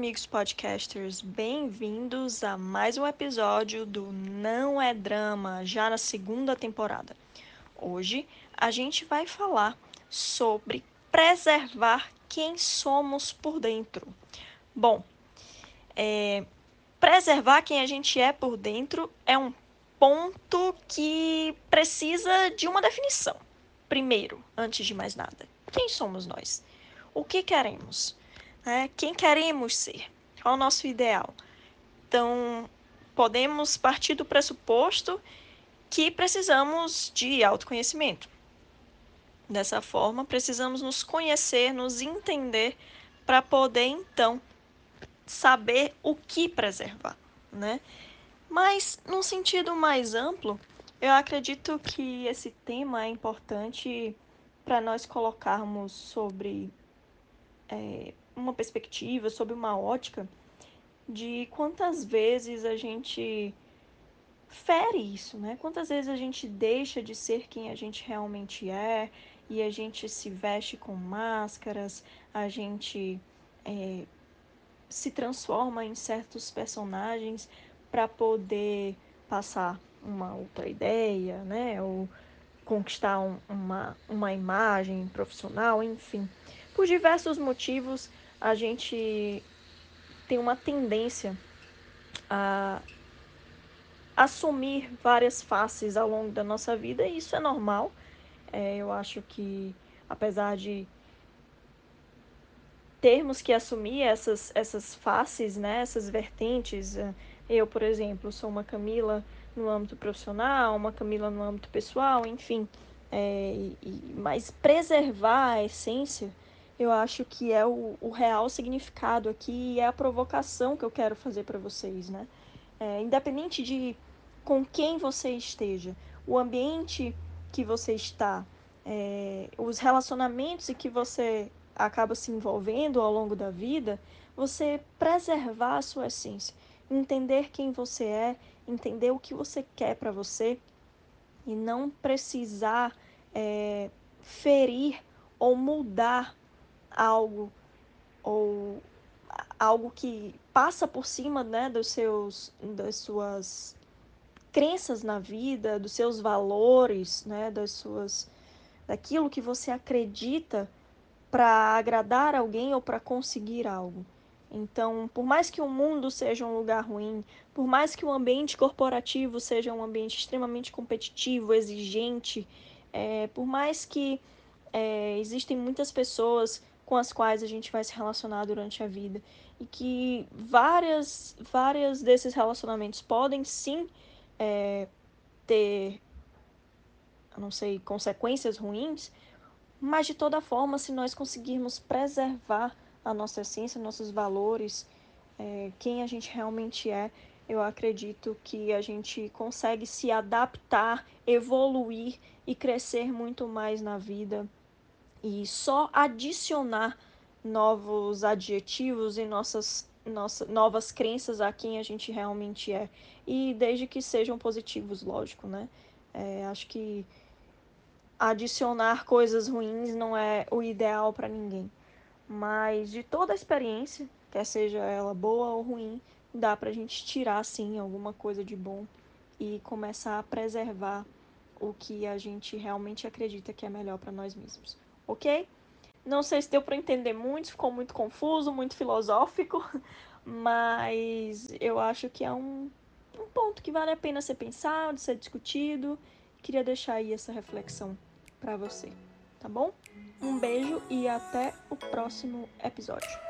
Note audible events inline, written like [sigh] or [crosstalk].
amigos podcasters, bem-vindos a mais um episódio do Não é Drama, já na segunda temporada. Hoje a gente vai falar sobre preservar quem somos por dentro. Bom, é, preservar quem a gente é por dentro é um ponto que precisa de uma definição. Primeiro, antes de mais nada, quem somos nós? O que queremos? Né? Quem queremos ser? Qual é o nosso ideal? Então, podemos partir do pressuposto que precisamos de autoconhecimento. Dessa forma, precisamos nos conhecer, nos entender para poder então saber o que preservar, né? Mas num sentido mais amplo, eu acredito que esse tema é importante para nós colocarmos sobre é, uma perspectiva, sobre uma ótica de quantas vezes a gente fere isso, né? Quantas vezes a gente deixa de ser quem a gente realmente é e a gente se veste com máscaras, a gente é, se transforma em certos personagens para poder passar uma outra ideia, né? Ou conquistar um, uma, uma imagem profissional, enfim. Por diversos motivos, a gente tem uma tendência a assumir várias faces ao longo da nossa vida e isso é normal. É, eu acho que, apesar de termos que assumir essas, essas faces, né, essas vertentes, é, eu, por exemplo, sou uma Camila no âmbito profissional, uma Camila no âmbito pessoal, enfim. É, e, mas preservar a essência eu acho que é o, o real significado aqui e é a provocação que eu quero fazer para vocês, né? É, independente de com quem você esteja, o ambiente que você está, é, os relacionamentos em que você acaba se envolvendo ao longo da vida, você preservar a sua essência, entender quem você é, entender o que você quer para você e não precisar é, ferir ou mudar algo ou algo que passa por cima né, dos seus, das suas crenças na vida, dos seus valores, né, das suas, daquilo que você acredita para agradar alguém ou para conseguir algo. Então, por mais que o mundo seja um lugar ruim, por mais que o ambiente corporativo seja um ambiente extremamente competitivo, exigente, é, por mais que é, existem muitas pessoas com as quais a gente vai se relacionar durante a vida. E que várias, várias desses relacionamentos podem sim é, ter, não sei, consequências ruins, mas de toda forma, se nós conseguirmos preservar a nossa essência, nossos valores, é, quem a gente realmente é, eu acredito que a gente consegue se adaptar, evoluir e crescer muito mais na vida e só adicionar novos adjetivos e nossas, nossas novas crenças a quem a gente realmente é. E desde que sejam positivos, lógico, né? É, acho que adicionar coisas ruins não é o ideal para ninguém. Mas de toda a experiência, quer seja ela boa ou ruim, dá pra gente tirar sim alguma coisa de bom e começar a preservar o que a gente realmente acredita que é melhor para nós mesmos ok? Não sei se deu para entender muito, ficou muito confuso, muito filosófico, [laughs] mas eu acho que é um, um ponto que vale a pena ser pensado, ser discutido. Queria deixar aí essa reflexão para você, tá bom? Um beijo e até o próximo episódio.